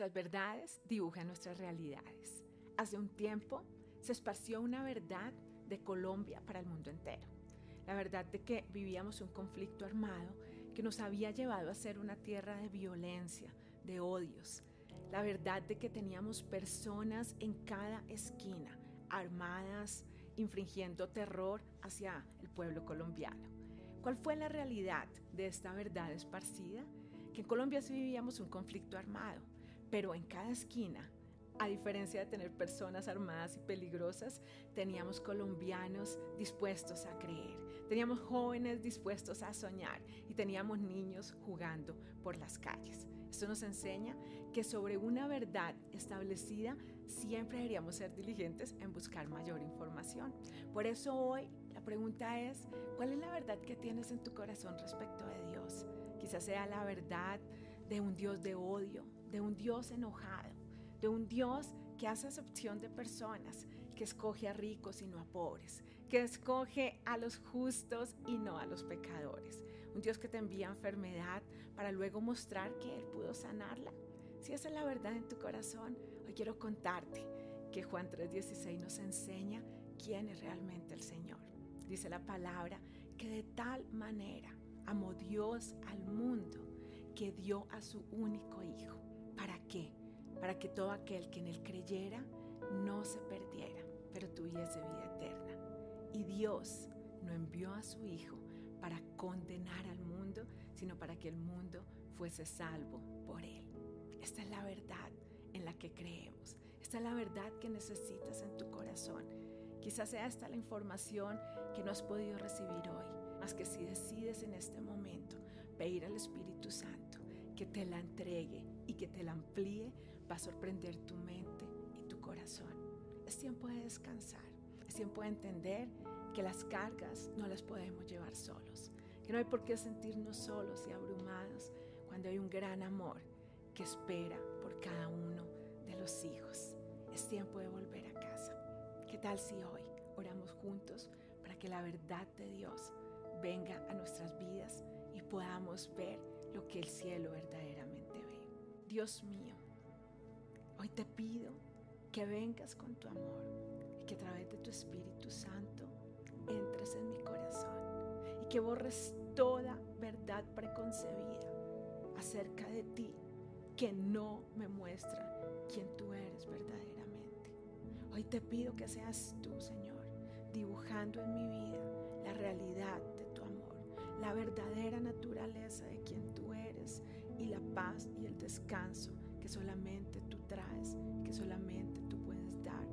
Nuestras verdades dibujan nuestras realidades. Hace un tiempo se esparció una verdad de Colombia para el mundo entero. La verdad de que vivíamos un conflicto armado que nos había llevado a ser una tierra de violencia, de odios. La verdad de que teníamos personas en cada esquina, armadas, infringiendo terror hacia el pueblo colombiano. ¿Cuál fue la realidad de esta verdad esparcida? Que en Colombia sí vivíamos un conflicto armado, pero en cada esquina, a diferencia de tener personas armadas y peligrosas, teníamos colombianos dispuestos a creer, teníamos jóvenes dispuestos a soñar y teníamos niños jugando por las calles. Esto nos enseña que sobre una verdad establecida siempre deberíamos ser diligentes en buscar mayor información. Por eso hoy la pregunta es, ¿cuál es la verdad que tienes en tu corazón respecto de Dios? Quizás sea la verdad de un Dios de odio, de un Dios enojado, de un Dios que hace acepción de personas, que escoge a ricos y no a pobres, que escoge a los justos y no a los pecadores. Un Dios que te envía enfermedad para luego mostrar que Él pudo sanarla. Si esa es la verdad en tu corazón, hoy quiero contarte que Juan 3:16 nos enseña quién es realmente el Señor. Dice la palabra que de tal manera amó Dios al mundo que dio a su único Hijo. ¿Para qué? Para que todo aquel que en Él creyera no se perdiera, pero tuviese vida eterna. Y Dios no envió a su Hijo para condenar al mundo, sino para que el mundo fuese salvo por Él. Esta es la verdad en la que creemos. Esta es la verdad que necesitas en tu corazón. Quizás sea esta la información que no has podido recibir hoy, más que si decides en este momento pedir al Espíritu Santo que te la entregue y que te la amplíe, va a sorprender tu mente y tu corazón. Es tiempo de descansar, es tiempo de entender que las cargas no las podemos llevar solos, que no hay por qué sentirnos solos y abrumados cuando hay un gran amor que espera por cada uno de los hijos. Es tiempo de volver a casa. ¿Qué tal si hoy oramos juntos para que la verdad de Dios venga a nuestras vidas y podamos ver lo que el cielo verdaderamente ve? Dios mío, hoy te pido que vengas con tu amor y que a través de tu Espíritu Santo entres en mi corazón y que borres toda verdad preconcebida acerca de ti que no me muestra quién tú eres verdaderamente. Hoy te pido que seas tú, Señor, dibujando en mi vida la realidad de la verdadera naturaleza de quien tú eres y la paz y el descanso que solamente tú traes, que solamente tú puedes dar